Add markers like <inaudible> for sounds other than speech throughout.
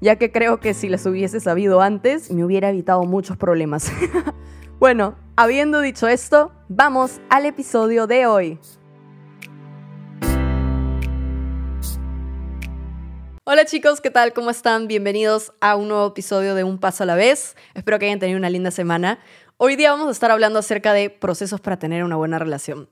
ya que creo que si las hubiese sabido antes me hubiera evitado muchos problemas. <laughs> bueno, habiendo dicho esto, vamos al episodio de hoy. Hola chicos, ¿qué tal? ¿Cómo están? Bienvenidos a un nuevo episodio de Un Paso a la Vez. Espero que hayan tenido una linda semana. Hoy día vamos a estar hablando acerca de procesos para tener una buena relación.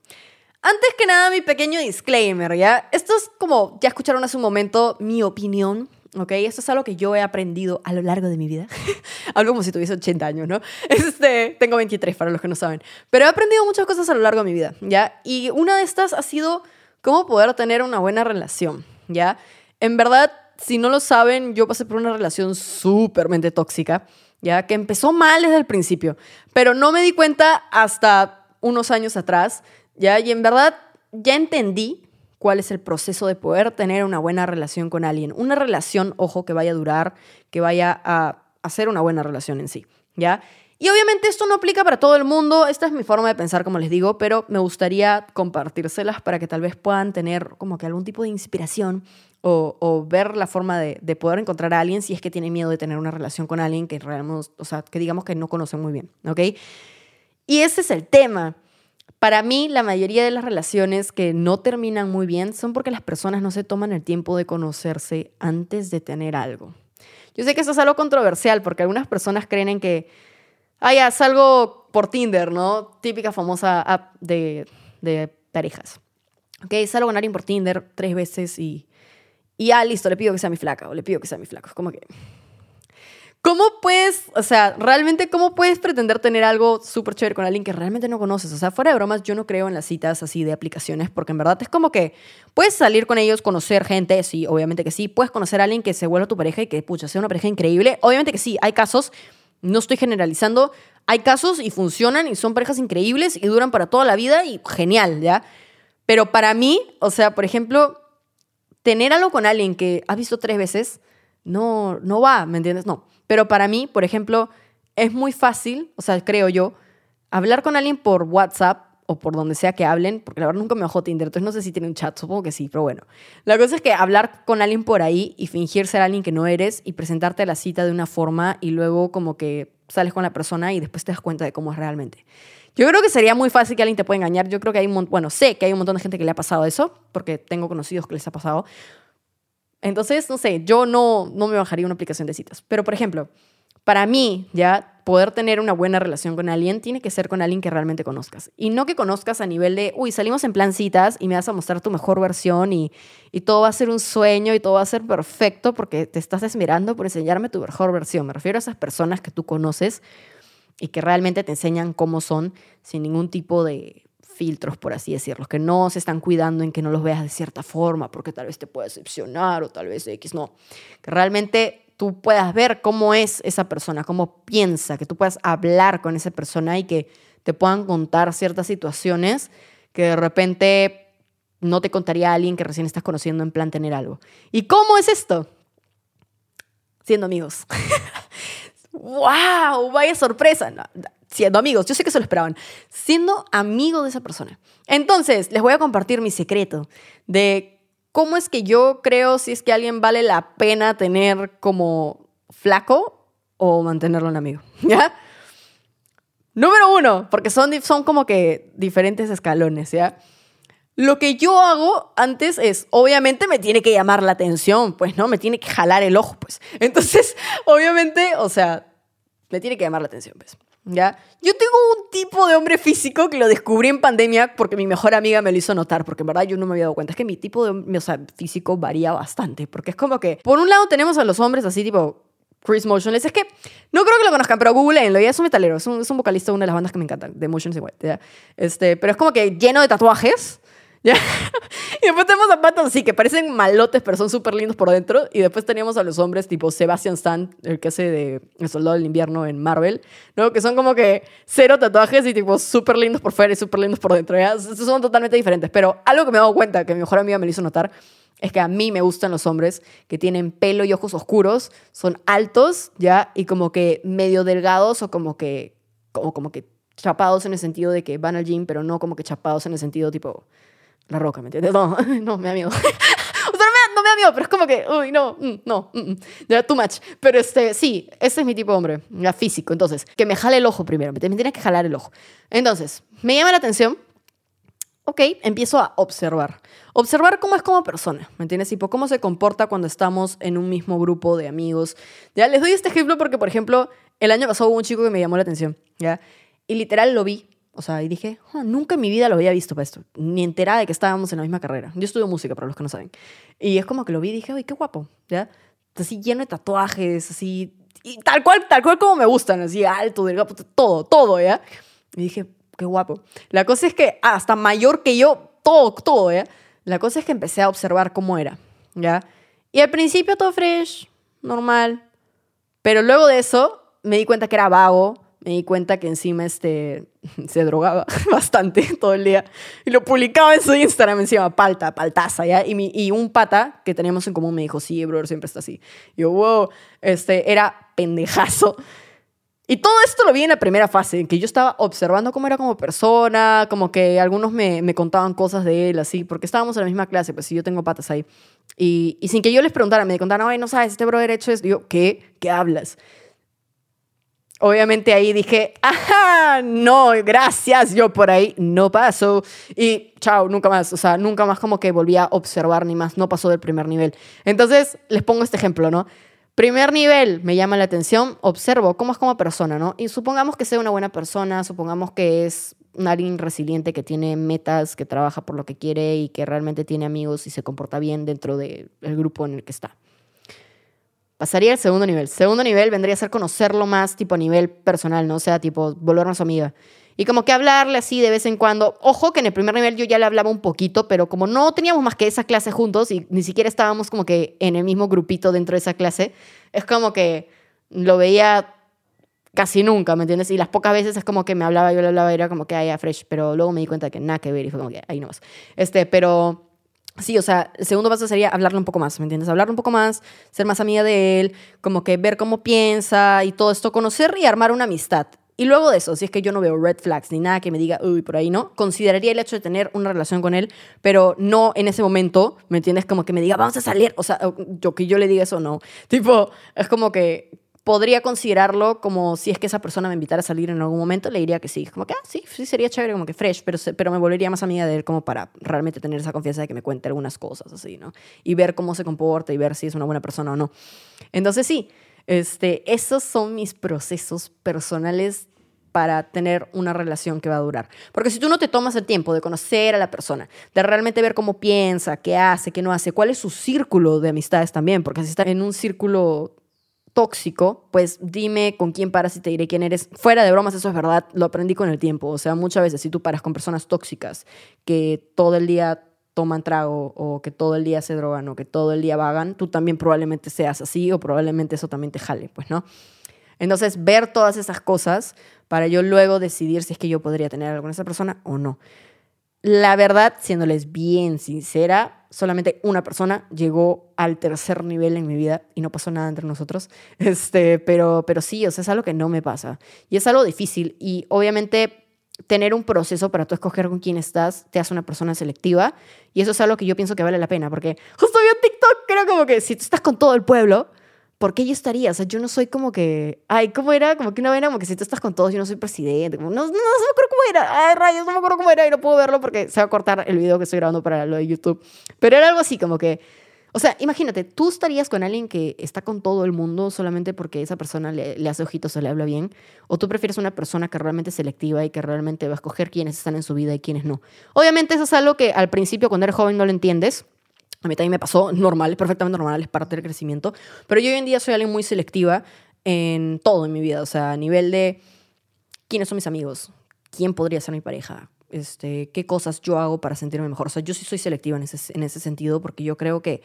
Antes que nada, mi pequeño disclaimer, ¿ya? Esto es como, ya escucharon hace un momento, mi opinión, ¿ok? Esto es algo que yo he aprendido a lo largo de mi vida. <laughs> algo como si tuviese 80 años, ¿no? <laughs> Este, tengo 23 para los que no saben. Pero he aprendido muchas cosas a lo largo de mi vida, ¿ya? Y una de estas ha sido cómo poder tener una buena relación, ¿ya? En verdad, si no lo saben, yo pasé por una relación súpermente tóxica, ya que empezó mal desde el principio, pero no me di cuenta hasta unos años atrás, ya, y en verdad ya entendí cuál es el proceso de poder tener una buena relación con alguien. Una relación, ojo, que vaya a durar, que vaya a hacer una buena relación en sí, ¿ya? Y obviamente esto no aplica para todo el mundo, esta es mi forma de pensar, como les digo, pero me gustaría compartírselas para que tal vez puedan tener como que algún tipo de inspiración o, ver la forma de, poder encontrar a alguien si es que tiene miedo de tener una relación con alguien que o sea, que digamos que no conocen muy bien, ¿ok? Y ese es el tema. Para mí, la mayoría de las relaciones que no terminan muy bien son porque las personas no se toman el tiempo de conocerse antes de tener algo. Yo sé que eso es algo controversial porque algunas personas creen en que, ah, ya, salgo por Tinder, ¿no? Típica famosa app de, de parejas. Ok, salgo con alguien por Tinder tres veces y y ah, listo, le pido que sea mi flaca o le pido que sea mi flaco. Es como que... ¿Cómo puedes, o sea, realmente cómo puedes pretender tener algo súper chévere con alguien que realmente no conoces? O sea, fuera de bromas, yo no creo en las citas así de aplicaciones porque en verdad es como que puedes salir con ellos, conocer gente, sí, obviamente que sí. Puedes conocer a alguien que se vuelva tu pareja y que, pucha, sea una pareja increíble. Obviamente que sí, hay casos, no estoy generalizando, hay casos y funcionan y son parejas increíbles y duran para toda la vida y genial, ¿ya? Pero para mí, o sea, por ejemplo, tener algo con alguien que has visto tres veces, no, no va, ¿me entiendes? No. Pero para mí, por ejemplo, es muy fácil, o sea, creo yo, hablar con alguien por WhatsApp o por donde sea que hablen, porque la verdad nunca me bajó Tinder, entonces no sé si tiene un chat, supongo que sí, pero bueno. La cosa es que hablar con alguien por ahí y fingir ser alguien que no eres y presentarte a la cita de una forma y luego como que sales con la persona y después te das cuenta de cómo es realmente. Yo creo que sería muy fácil que alguien te pueda engañar. Yo creo que hay un montón, bueno, sé que hay un montón de gente que le ha pasado eso, porque tengo conocidos que les ha pasado. Entonces, no sé, yo no, no me bajaría una aplicación de citas. Pero, por ejemplo, para mí, ya poder tener una buena relación con alguien tiene que ser con alguien que realmente conozcas. Y no que conozcas a nivel de, uy, salimos en plan citas y me vas a mostrar tu mejor versión y, y todo va a ser un sueño y todo va a ser perfecto porque te estás esmerando por enseñarme tu mejor versión. Me refiero a esas personas que tú conoces y que realmente te enseñan cómo son sin ningún tipo de filtros, por así decirlo, que no se están cuidando en que no los veas de cierta forma porque tal vez te pueda decepcionar o tal vez X, no, que realmente tú puedas ver cómo es esa persona, cómo piensa, que tú puedas hablar con esa persona y que te puedan contar ciertas situaciones que de repente no te contaría alguien que recién estás conociendo en plan tener algo. ¿Y cómo es esto? Siendo amigos. <laughs> ¡Wow! Vaya sorpresa. Siendo amigos, yo sé que se lo esperaban. Siendo amigo de esa persona. Entonces, les voy a compartir mi secreto de cómo es que yo creo si es que alguien vale la pena tener como flaco o mantenerlo en amigo. <laughs> ¿Ya? Número uno, porque son, son como que diferentes escalones, ¿ya? Lo que yo hago antes es, obviamente me tiene que llamar la atención, pues, ¿no? Me tiene que jalar el ojo, pues. <laughs> Entonces, obviamente, o sea, me tiene que llamar la atención, pues. ¿Ya? Yo tengo un tipo de hombre físico que lo descubrí en pandemia porque mi mejor amiga me lo hizo notar, porque en verdad yo no me había dado cuenta. Es que mi tipo de o sea, físico varía bastante, porque es como que, por un lado tenemos a los hombres así tipo Chris Motionless. Es que no creo que lo conozcan, pero googleenlo. Ya es un metalero, es un, es un vocalista de una de las bandas que me encantan, de Motionless White. Este, pero es como que lleno de tatuajes <laughs> ¿Ya? Y después tenemos a patas así, que parecen malotes, pero son súper lindos por dentro. Y después teníamos a los hombres tipo Sebastian Stan, el que hace de El Soldado del Invierno en Marvel, ¿no? Que son como que cero tatuajes y tipo súper lindos por fuera y súper lindos por dentro. ¿ya? Son totalmente diferentes. Pero algo que me he dado cuenta, que mi mejor amiga me lo hizo notar, es que a mí me gustan los hombres que tienen pelo y ojos oscuros, son altos, ¿ya? Y como que medio delgados o como que, como, como que chapados en el sentido de que van al gym, pero no como que chapados en el sentido tipo la roca, ¿me entiendes? No, <laughs> no, me da miedo. <laughs> o sea, no me, no me, da miedo, pero es como que, uy, no, mm, no, mm, mm, ya, too much. Pero este, sí, ese es mi tipo de hombre, ya físico. Entonces, que me jale el ojo primero, me tienes que jalar el ojo. Entonces, me llama la atención ok, empiezo a observar. Observar cómo es como persona, ¿me entiendes? Tipo, cómo se comporta cuando estamos en un mismo grupo de amigos. Ya, les doy este ejemplo porque, por ejemplo, el año pasado hubo un chico que me llamó la atención, ¿ya? Y literal lo vi, o sea, y dije, oh, nunca en mi vida lo había visto para esto, ni enterada de que estábamos en la misma carrera. Yo estudio música, para los que no saben. Y es como que lo vi y dije, uy, qué guapo, ¿ya? Así lleno de tatuajes, así, y tal cual, tal cual como me gustan, así alto, delgado, todo, todo, ¿ya? Y dije, qué guapo. La cosa es que hasta mayor que yo, todo, todo, ¿ya? La cosa es que empecé a observar cómo era, ¿ya? Y al principio todo fresh, normal. Pero luego de eso me di cuenta que era vago, me di cuenta que encima este, <laughs> se drogaba <laughs> bastante todo el día. Y lo publicaba en su Instagram encima, palta, paltaza, ¿ya? Y, mi, y un pata que teníamos en común me dijo, sí, brother, siempre está así. Y yo, wow, este, era pendejazo. Y todo esto lo vi en la primera fase, en que yo estaba observando cómo era como persona, como que algunos me, me contaban cosas de él, así, porque estábamos en la misma clase, pues si yo tengo patas ahí. Y, y sin que yo les preguntara, me contaban, ay, no sabes, este brother hecho esto. Y yo, ¿qué? ¿Qué hablas? Obviamente ahí dije, ajá, no, gracias, yo por ahí no paso. Y chao, nunca más, o sea, nunca más como que volví a observar ni más, no pasó del primer nivel. Entonces, les pongo este ejemplo, ¿no? Primer nivel, me llama la atención, observo cómo es como persona, ¿no? Y supongamos que sea una buena persona, supongamos que es alguien resiliente que tiene metas, que trabaja por lo que quiere y que realmente tiene amigos y se comporta bien dentro del grupo en el que está. Pasaría al segundo nivel. Segundo nivel vendría a ser conocerlo más tipo a nivel personal, ¿no? O sea, tipo volvernos amiga. Y como que hablarle así de vez en cuando. Ojo que en el primer nivel yo ya le hablaba un poquito, pero como no teníamos más que esa clase juntos y ni siquiera estábamos como que en el mismo grupito dentro de esa clase, es como que lo veía casi nunca, ¿me entiendes? Y las pocas veces es como que me hablaba, yo le hablaba, era como que, ay, fresh, pero luego me di cuenta que nada que ver y fue como que, ahí no más. Este, pero Sí, o sea, el segundo paso sería hablarle un poco más, ¿me entiendes? Hablarle un poco más, ser más amiga de él, como que ver cómo piensa y todo esto, conocer y armar una amistad. Y luego de eso, si es que yo no veo red flags ni nada que me diga, uy, por ahí no, consideraría el hecho de tener una relación con él, pero no en ese momento, ¿me entiendes? Como que me diga, vamos a salir, o sea, yo que yo le diga eso, no. Tipo, es como que podría considerarlo como si es que esa persona me invitara a salir en algún momento, le diría que sí. Como que, ah, sí, sí, sería chévere, como que fresh, pero, pero me volvería más amiga de él como para realmente tener esa confianza de que me cuente algunas cosas así, ¿no? Y ver cómo se comporta y ver si es una buena persona o no. Entonces, sí, este, esos son mis procesos personales para tener una relación que va a durar. Porque si tú no te tomas el tiempo de conocer a la persona, de realmente ver cómo piensa, qué hace, qué no hace, cuál es su círculo de amistades también, porque si está en un círculo tóxico, pues dime con quién paras y te diré quién eres. Fuera de bromas, eso es verdad, lo aprendí con el tiempo. O sea, muchas veces si tú paras con personas tóxicas que todo el día toman trago o que todo el día se drogan o que todo el día vagan, tú también probablemente seas así o probablemente eso también te jale, pues, ¿no? Entonces, ver todas esas cosas para yo luego decidir si es que yo podría tener algo con esa persona o no. La verdad, siéndoles bien sincera, solamente una persona llegó al tercer nivel en mi vida y no pasó nada entre nosotros. Este, pero, pero sí, o es algo que no me pasa. Y es algo difícil. Y obviamente tener un proceso para tú escoger con quién estás te hace una persona selectiva. Y eso es algo que yo pienso que vale la pena. Porque justo vi un TikTok, creo como que si tú estás con todo el pueblo, ¿por qué yo estaría? O sea, yo no soy como que, ay, ¿cómo era? Como que una vez como que si tú estás con todos, yo no soy presidente. no, no, no, me acuerdo cómo era. Ay, rayos, no me acuerdo cómo era y no puedo verlo porque se va a cortar el video que estoy grabando para lo de YouTube. Pero era algo así, como que, o sea, imagínate, tú estarías con alguien que está con todo el mundo solamente porque esa persona le, le hace ojitos o le habla bien, o tú prefieres una persona que realmente es selectiva y que realmente va a escoger quiénes están en su vida y quiénes no. Obviamente eso es algo que al principio cuando eres joven no lo entiendes a mí también me pasó, normal, perfectamente normal, es parte del crecimiento. Pero yo hoy en día soy alguien muy selectiva en todo en mi vida. O sea, a nivel de quiénes son mis amigos, quién podría ser mi pareja, este, qué cosas yo hago para sentirme mejor. O sea, yo sí soy selectiva en ese, en ese sentido porque yo creo que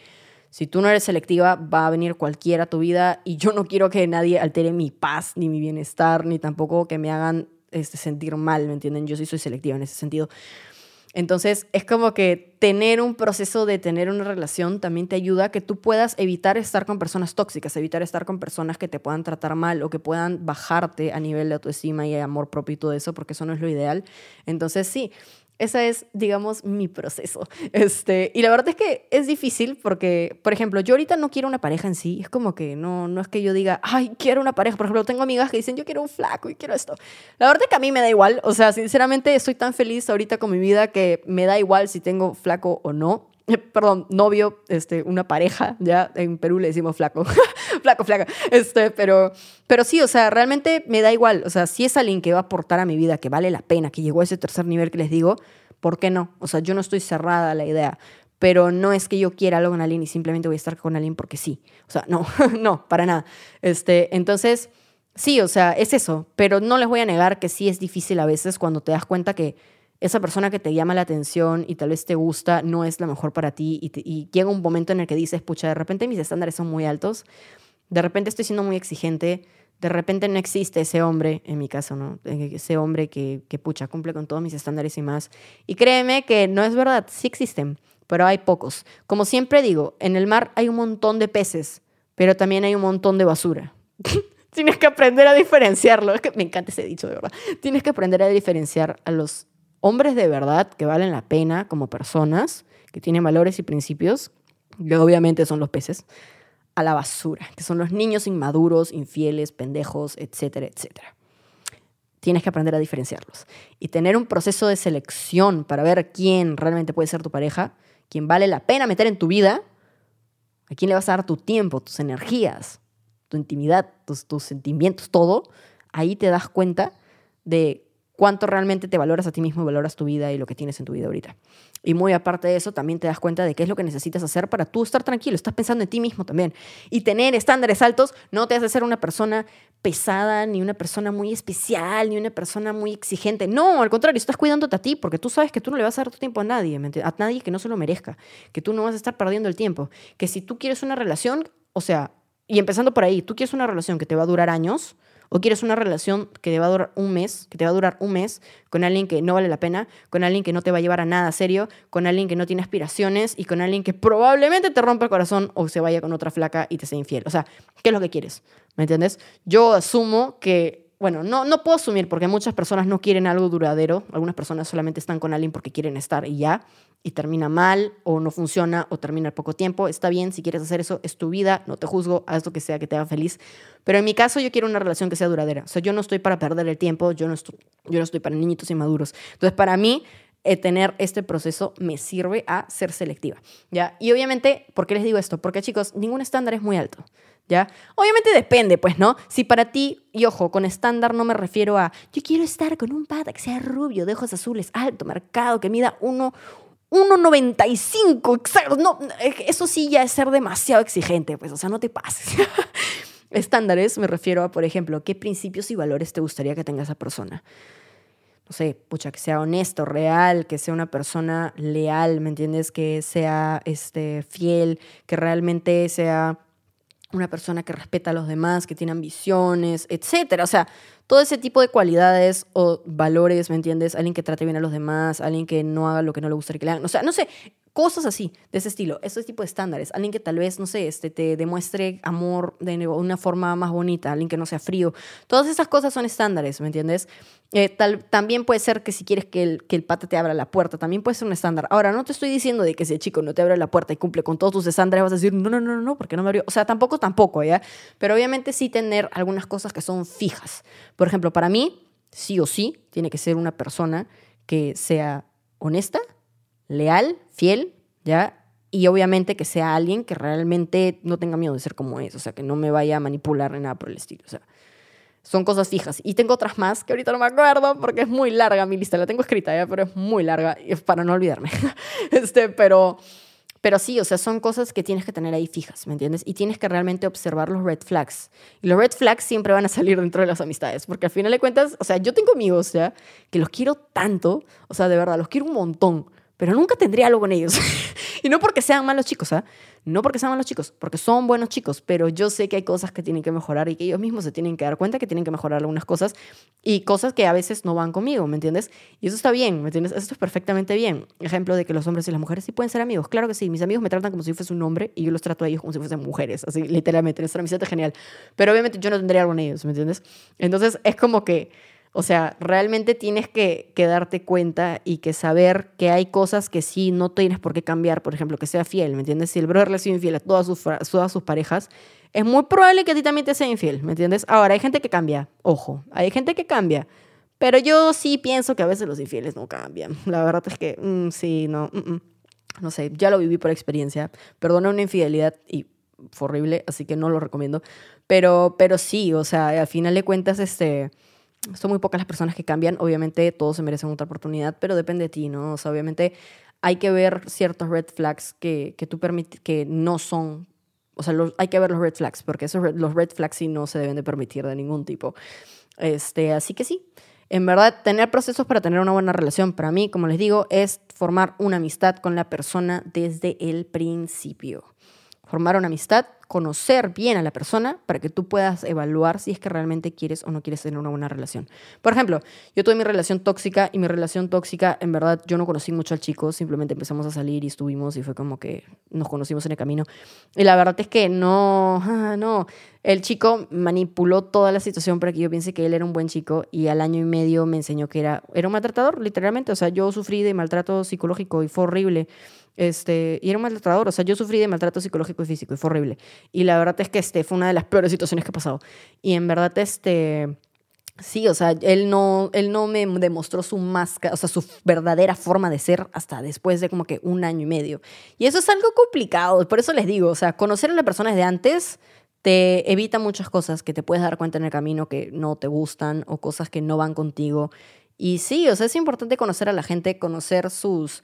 si tú no eres selectiva, va a venir cualquiera a tu vida y yo no quiero que nadie altere mi paz, ni mi bienestar, ni tampoco que me hagan este, sentir mal, ¿me entienden? Yo sí soy selectiva en ese sentido. Entonces, es como que tener un proceso de tener una relación también te ayuda a que tú puedas evitar estar con personas tóxicas, evitar estar con personas que te puedan tratar mal o que puedan bajarte a nivel de autoestima y amor propio y todo eso, porque eso no es lo ideal. Entonces, sí, ese es, digamos, mi proceso. <laughs> Este, y la verdad es que es difícil porque, por ejemplo, yo ahorita no quiero una pareja en sí. Es como que no, no es que yo diga, ay, quiero una pareja. Por ejemplo, tengo amigas que dicen, yo quiero un flaco y quiero esto. La verdad es que a mí me da igual. O sea, sinceramente estoy tan feliz ahorita con mi vida que me da igual si tengo flaco o no. Perdón, novio, este, una pareja, ya en Perú le decimos flaco, <laughs> flaco, flaca, este, pero, pero sí, o sea, realmente me da igual, o sea, si es alguien que va a aportar a mi vida, que vale la pena, que llegó a ese tercer nivel que les digo, ¿por qué no? O sea, yo no estoy cerrada a la idea, pero no es que yo quiera algo con alguien y simplemente voy a estar con alguien porque sí, o sea, no, <laughs> no, para nada, este, entonces, sí, o sea, es eso, pero no les voy a negar que sí es difícil a veces cuando te das cuenta que esa persona que te llama la atención y tal vez te gusta no es la mejor para ti y, llega un momento en el que dices, pucha, de repente mis estándares son muy altos, de repente estoy siendo muy exigente, de repente no existe ese hombre, en mi caso, ¿no? Eh, ese hombre que, pucha, cumple con todos mis estándares y más. Y créeme que no es verdad, sí existen, pero hay pocos. Como siempre digo, en el mar hay un montón de peces, pero también hay un montón de basura. <laughs> Tienes que aprender a diferenciarlo. Es <laughs> que me encanta ese dicho, de verdad. Tienes que aprender a diferenciar a los hombres de verdad que valen la pena como personas, que tienen valores y principios, que obviamente son los peces, a la basura, que son los niños inmaduros, infieles, pendejos, etcétera, etcétera. Tienes que aprender a diferenciarlos y tener un proceso de selección para ver quién realmente puede ser tu pareja, quién vale la pena meter en tu vida, a quién le vas a dar tu tiempo, tus energías, tu intimidad, tus, tus sentimientos, todo. Ahí te das cuenta de cuánto realmente te valoras a ti mismo, valoras tu vida y lo que tienes en tu vida ahorita. Y muy aparte de eso, también te das cuenta de qué es lo que necesitas hacer para tú estar tranquilo, estás pensando en ti mismo también. Y tener estándares altos no te hace ser una persona pesada, ni una persona muy especial, ni una persona muy exigente. No, al contrario, estás cuidándote a ti porque tú sabes que tú no le vas a dar tu tiempo a nadie, a nadie que no se lo merezca, que tú no vas a estar perdiendo el tiempo, que si tú quieres una relación, o sea, y empezando por ahí, tú quieres una relación que te va a durar años, o quieres una relación que te va a durar un mes, que te va a durar un mes con alguien que no vale la pena, con alguien que no te va a llevar a nada serio, con alguien que no tiene aspiraciones y con alguien que probablemente te rompa el corazón o se vaya con otra flaca y te sea infiel. O sea, ¿qué es lo que quieres? ¿Me entiendes? Yo asumo que bueno, no, no puedo asumir porque muchas personas no quieren algo duradero, algunas personas solamente están con alguien porque quieren estar y ya, y termina mal o no funciona o termina al poco tiempo. Está bien, si quieres hacer eso, es tu vida, no te juzgo, haz lo que sea que te haga feliz. Pero en mi caso yo quiero una relación que sea duradera. O sea, yo no estoy para perder el tiempo, yo no estoy, yo no estoy para niñitos inmaduros. Entonces, para mí, eh, tener este proceso me sirve a ser selectiva. ¿ya? Y obviamente, ¿por qué les digo esto? Porque chicos, ningún estándar es muy alto. ¿Ya? Obviamente depende, pues, ¿no? Si para ti, y ojo, con estándar no me refiero a, yo quiero estar con un pata que sea rubio, de ojos azules, alto, marcado, que mida 1,95, exacto. No, eso sí ya es ser demasiado exigente, pues, o sea, no te pases. <laughs> Estándares me refiero a, por ejemplo, qué principios y valores te gustaría que tenga esa persona. No sé, pucha, que sea honesto, real, que sea una persona leal, ¿me entiendes? Que sea este, fiel, que realmente sea una persona que respeta a los demás, que tiene ambiciones, etcétera. O sea, todo ese tipo de cualidades o valores, ¿me entiendes? Alguien que trate bien a los demás, alguien que no haga lo que no le gustaría que le hagan. O sea, no sé, Cosas así, de ese estilo, ese tipo de estándares. Alguien que tal vez, no sé, este, te demuestre amor de una forma más bonita, alguien que no sea frío. Todas esas cosas son estándares, ¿me entiendes? Eh, también puede ser que si quieres que el, que el pata te abra la puerta, también puede ser un estándar. Ahora, no te estoy diciendo de que si el chico no te abre la puerta y cumple con todos tus estándares, vas a decir, no, no, no, no, porque no me abrió. O sea, tampoco, tampoco, ¿ya? Pero obviamente sí tener algunas cosas que son fijas. Por ejemplo, para mí, sí o sí, tiene que ser una persona que sea honesta, leal, fiel, ¿ya? Y obviamente que sea alguien que realmente no tenga miedo de ser como es, o sea, que no me vaya a manipular ni nada por el estilo, o sea, son cosas fijas. Y tengo otras más que ahorita no me acuerdo porque es muy larga mi lista, la tengo escrita ya, pero es muy larga, para no olvidarme. <laughs> este, pero, Pero sí, o sea, son cosas que tienes que tener ahí fijas, ¿me entiendes? Y tienes que realmente observar los red flags. Y los red flags siempre van a salir dentro de las amistades, porque al final de cuentas, o sea, yo tengo amigos ya que los quiero tanto, o sea, de verdad, los quiero un montón, pero nunca tendría algo con ellos. <laughs> y no porque sean malos chicos, ¿ah? No porque sean malos chicos, porque son buenos chicos, pero yo sé que hay cosas que tienen que mejorar y que ellos mismos se tienen que dar cuenta que tienen que mejorar algunas cosas y cosas que a veces no van conmigo, ¿me entiendes? Y eso está bien, ¿me entiendes? Eso es perfectamente bien. Ejemplo de que los hombres y las mujeres sí pueden ser amigos. Claro que sí, mis amigos me tratan como si fuese un hombre y yo los trato a ellos como si fuesen mujeres, así literalmente. Nuestra amistad es genial. Pero obviamente yo no tendría algo con ellos, ¿me entiendes? Entonces es como que o sea, realmente tienes que, darte cuenta y que saber que hay cosas que sí no tienes por qué cambiar. Por ejemplo, que sea fiel, ¿me entiendes? Si el brother le ha sido infiel a todas sus, todas sus parejas, es muy probable que a ti también te sea infiel, ¿me entiendes? Ahora, hay gente que cambia, ojo, hay gente que cambia. Pero yo sí pienso que a veces los infieles no cambian. <laughs> La verdad es que, mm, sí, no, no sé, ya lo viví por experiencia. Perdona una infidelidad y fue horrible, así que no lo recomiendo. Pero, pero sí, o sea, al final de cuentas, este son muy pocas las personas que cambian. Obviamente todos se merecen otra oportunidad, pero depende de ti, ¿no? O sea, obviamente hay que ver ciertos red flags que, que tú permites, que no son, o sea, hay que ver los red flags, porque esos los red flags sí no se deben de permitir de ningún tipo. Este, así que sí, en verdad, tener procesos para tener una buena relación, para mí, como les digo, es formar una amistad con la persona desde el principio. Formar una amistad conocer bien a la persona para que tú puedas evaluar si es que realmente quieres o no quieres tener una buena relación. Por ejemplo, yo tuve mi relación tóxica y mi relación tóxica, en verdad, yo no conocí mucho al chico, simplemente empezamos a salir y estuvimos y fue como que nos conocimos en el camino. Y la verdad es que no, <laughs> ah, no, el chico manipuló toda la situación para que yo piense que él era un buen chico y al año y medio me enseñó que era, era un maltratador, literalmente. O sea, yo sufrí de maltrato psicológico y fue horrible. Este, y era un maltratador, o sea, yo sufrí de maltrato psicológico y físico y fue horrible. Y la verdad es que este, fue una de las peores situaciones que he pasado. Y en verdad, este, sí, o sea, él no, él no me demostró su máscara, o sea, su verdadera forma de ser hasta después de como que un año y medio. Y eso es algo complicado, por eso les digo, o sea, conocer a la persona desde antes te evita muchas cosas que te puedes dar cuenta en el camino que no te gustan o cosas que no van contigo. Y sí, o sea, es importante conocer a la gente, conocer sus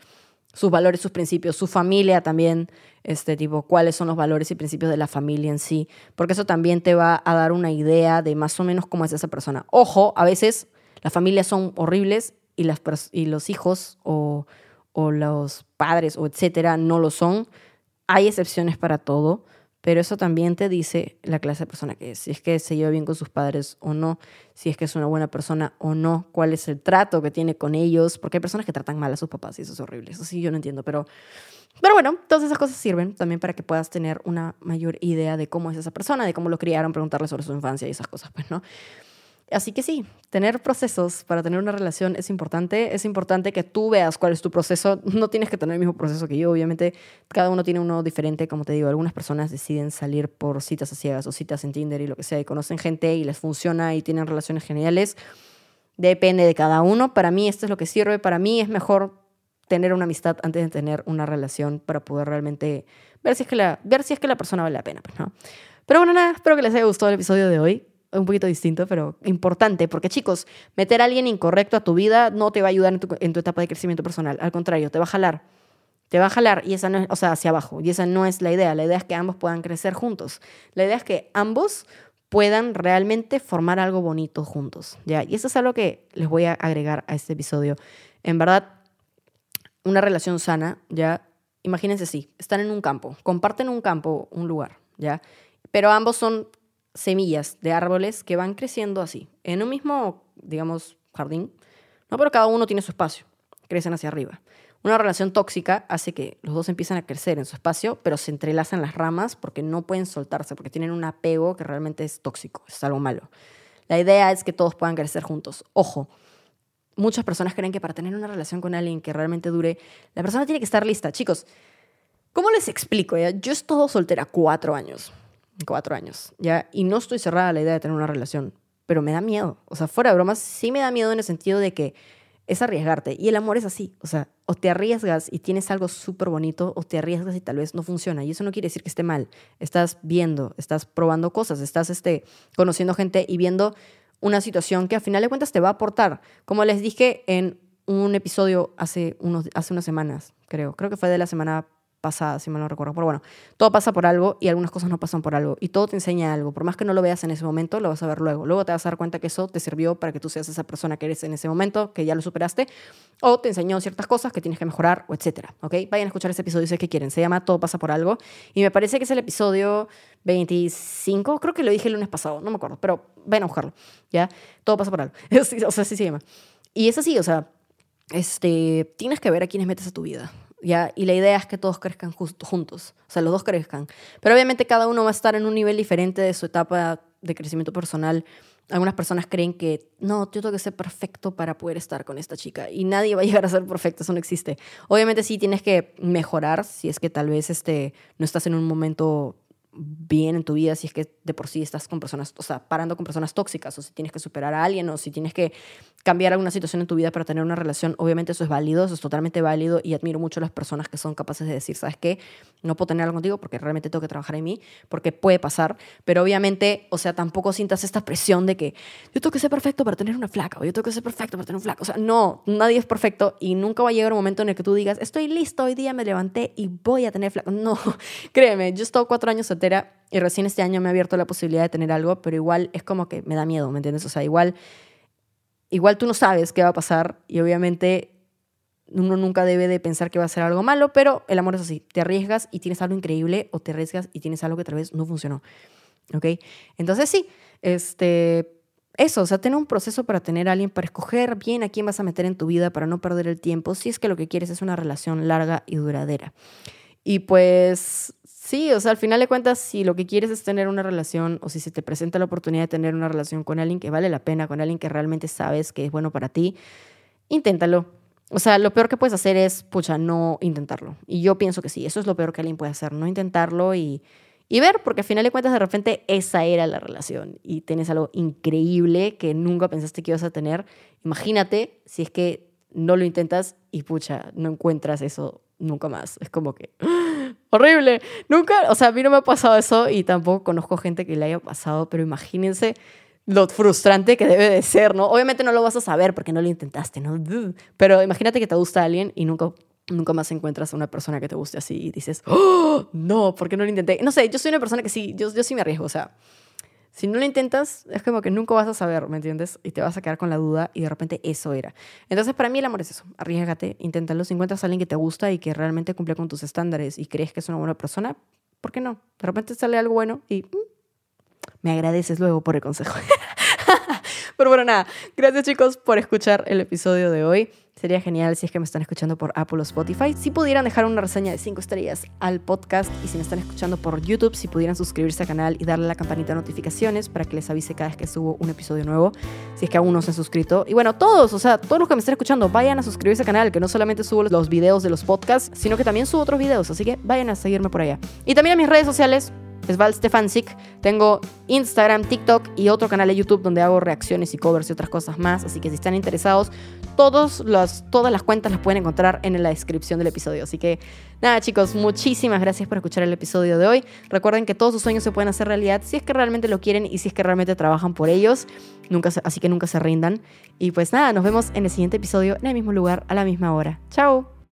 sus valores, sus principios, su familia también, este tipo, cuáles son los valores y principios de la familia en sí, porque eso también te va a dar una idea de más o menos cómo es esa persona. Ojo, a veces las familias son horribles y, las, y los hijos o, o los padres o etcétera no lo son. Hay excepciones para todo, pero eso también te dice la clase de persona que es, si es que se lleva bien con sus padres o no, si es que es una buena persona o no, cuál es el trato que tiene con ellos, porque hay personas que tratan mal a sus papás y eso es horrible, eso sí yo no entiendo, pero, pero bueno, todas esas cosas sirven también para que puedas tener una mayor idea de cómo es esa persona, de cómo lo criaron, preguntarle sobre su infancia y esas cosas, pues, ¿no? Así que sí, tener procesos para tener una relación es importante. Es importante que tú veas cuál es tu proceso. No tienes que tener el mismo proceso que yo, obviamente. Cada uno tiene uno diferente, como te digo. Algunas personas deciden salir por citas a ciegas o citas en Tinder y lo que sea, y conocen gente y les funciona y tienen relaciones geniales. Depende de cada uno. Para mí esto es lo que sirve. Para mí es mejor tener una amistad antes de tener una relación para poder realmente ver si es que la, ver si es que la persona vale la pena. Pues, ¿no? Pero bueno, nada, espero que les haya gustado el episodio de hoy un poquito distinto, pero importante, porque chicos, meter a alguien incorrecto a tu vida no te va a ayudar en tu, etapa de crecimiento personal, al contrario, te va a jalar, te va a jalar y esa no es, o sea, hacia abajo, y esa no es la idea, la idea es que ambos puedan crecer juntos, la idea es que ambos puedan realmente formar algo bonito juntos, ¿ya? Y eso es algo que les voy a agregar a este episodio. En verdad, una relación sana, ¿ya? Imagínense así, están en un campo, comparten un campo, un lugar, ¿ya? Pero ambos son semillas de árboles que van creciendo así, en un mismo, digamos, jardín, ¿no? pero cada uno tiene su espacio, crecen hacia arriba. Una relación tóxica hace que los dos empiezan a crecer en su espacio, pero se entrelazan las ramas porque no pueden soltarse, porque tienen un apego que realmente es tóxico, es algo malo. La idea es que todos puedan crecer juntos. Ojo, muchas personas creen que para tener una relación con alguien que realmente dure, la persona tiene que estar lista. Chicos, ¿cómo les explico? Yo he soltera cuatro años cuatro años, ¿ya? Y no estoy cerrada a la idea de tener una relación, pero me da miedo. O sea, fuera de bromas, sí me da miedo en el sentido de que es arriesgarte. Y el amor es así. O sea, o te arriesgas y tienes algo súper bonito, o te arriesgas y tal vez no funciona. Y eso no quiere decir que esté mal. Estás viendo, estás probando cosas, estás este, conociendo gente y viendo una situación que a final de cuentas te va a aportar. Como les dije en un episodio hace, unos, hace unas semanas, creo. Creo que fue de la semana pasada, si mal no recuerdo. Pero bueno, todo pasa por algo y algunas cosas no pasan por algo. Y todo te enseña algo. Por más que no lo veas en ese momento, lo vas a ver luego. Luego te vas a dar cuenta que eso te sirvió para que tú seas esa persona que eres en ese momento, que ya lo superaste, o te enseñó ciertas cosas que tienes que mejorar, o etcétera. ¿Ok? Vayan a escuchar ese episodio si es que quieren. Se llama Todo pasa por algo. Y me parece que es el episodio 25. Creo que lo dije el lunes pasado, no me acuerdo, pero vayan a buscarlo. ¿Ya? Todo pasa por algo. <laughs> o sea, sí se llama. Y es así, o sea, este, tienes que ver a quiénes metes a tu vida. Y la idea es que todos crezcan juntos, o sea, los dos crezcan. Pero obviamente cada uno va a estar en un nivel diferente de su etapa de crecimiento personal. Algunas personas creen que no, yo tengo que ser perfecto para poder estar con esta chica y nadie va a llegar a ser perfecto, eso no existe. Obviamente sí tienes que mejorar si es que tal vez este, no estás en un momento bien en tu vida si es que de por sí estás con personas, o sea, parando con personas tóxicas, o si tienes que superar a alguien, o si tienes que cambiar alguna situación en tu vida para tener una relación, obviamente eso es válido, eso es totalmente válido y admiro mucho a las personas que son capaces de decir, ¿sabes qué? No puedo tener algo contigo porque realmente tengo que trabajar en mí, porque puede pasar, pero obviamente, o sea, tampoco sientas esta presión de que yo tengo que ser perfecto para tener una flaca, o yo tengo que ser perfecto para tener un flaco, o sea, no, nadie es perfecto y nunca va a llegar un momento en el que tú digas, estoy listo, hoy día me levanté y voy a tener flaco. No, <laughs> créeme, yo he estado cuatro años soltera y recién este año me ha abierto la posibilidad de tener algo, pero igual es como que me da miedo, ¿me entiendes? O sea, igual igual tú no sabes qué va a pasar y obviamente uno nunca debe de pensar que va a ser algo malo, pero el amor es así, te arriesgas y tienes algo increíble o te arriesgas y tienes algo que tal vez no funcionó. ¿Ok? Entonces sí, este, eso, o sea, tener un proceso para tener a alguien, para escoger bien a quién vas a meter en tu vida, para no perder el tiempo, si es que lo que quieres es una relación larga y duradera. Y pues Sí, o sea, al final de cuentas, si lo que quieres es tener una relación o si se te presenta la oportunidad de tener una relación con alguien que vale la pena, con alguien que realmente sabes que es bueno para ti, inténtalo. O sea, lo peor que puedes hacer es, pucha, no intentarlo. Y yo pienso que sí, eso es lo peor que alguien puede hacer, no intentarlo y, y ver, porque al final de cuentas de repente esa era la relación y tienes algo increíble que nunca pensaste que ibas a tener. Imagínate si es que no lo intentas y pucha, no encuentras eso nunca más. Es como que horrible. Nunca, o sea, a mí no me ha pasado eso y tampoco conozco gente que le haya pasado, pero imagínense lo frustrante que debe de ser, ¿no? Obviamente no lo vas a saber porque no lo intentaste, ¿no? Pero imagínate que te gusta alguien y nunca nunca más encuentras a una persona que te guste así y dices, oh, no, ¿por qué no lo intenté? No sé, yo soy una persona que sí, yo, yo sí me arriesgo, o sea, si no lo intentas, es como que nunca vas a saber, ¿me entiendes? Y te vas a quedar con la duda y de repente eso era. Entonces, para mí el amor es eso. Arriesgate, inténtalo. Si encuentras a alguien que te gusta y que realmente cumple con tus estándares y crees que es una buena persona, ¿por qué no? De repente sale algo bueno y mm, me agradeces luego por el consejo. <laughs> Pero bueno, nada. Gracias chicos por escuchar el episodio de hoy. Sería genial si es que me están escuchando por Apple o Spotify. Si pudieran dejar una reseña de 5 estrellas al podcast y si me están escuchando por YouTube, si pudieran suscribirse al canal y darle la campanita de notificaciones para que les avise cada vez que subo un episodio nuevo. Si es que aún no se han suscrito. Y bueno, todos, o sea, todos los que me están escuchando, vayan a suscribirse al canal, que no solamente subo los videos de los podcasts, sino que también subo otros videos. Así que vayan a seguirme por allá. Y también a mis redes sociales, es Val Stefansik. Tengo Instagram, TikTok y otro canal de YouTube donde hago reacciones y covers y otras cosas más. Así que si están interesados, todas las cuentas las pueden encontrar en la descripción del episodio. Así que nada, chicos, muchísimas gracias por escuchar el episodio de hoy. Recuerden que todos sus sueños se pueden hacer realidad si es que realmente lo quieren y si es que realmente trabajan por ellos. Nunca así que nunca se rindan. Y pues nada, nos vemos en el siguiente episodio en el mismo lugar, a la misma hora. Chao.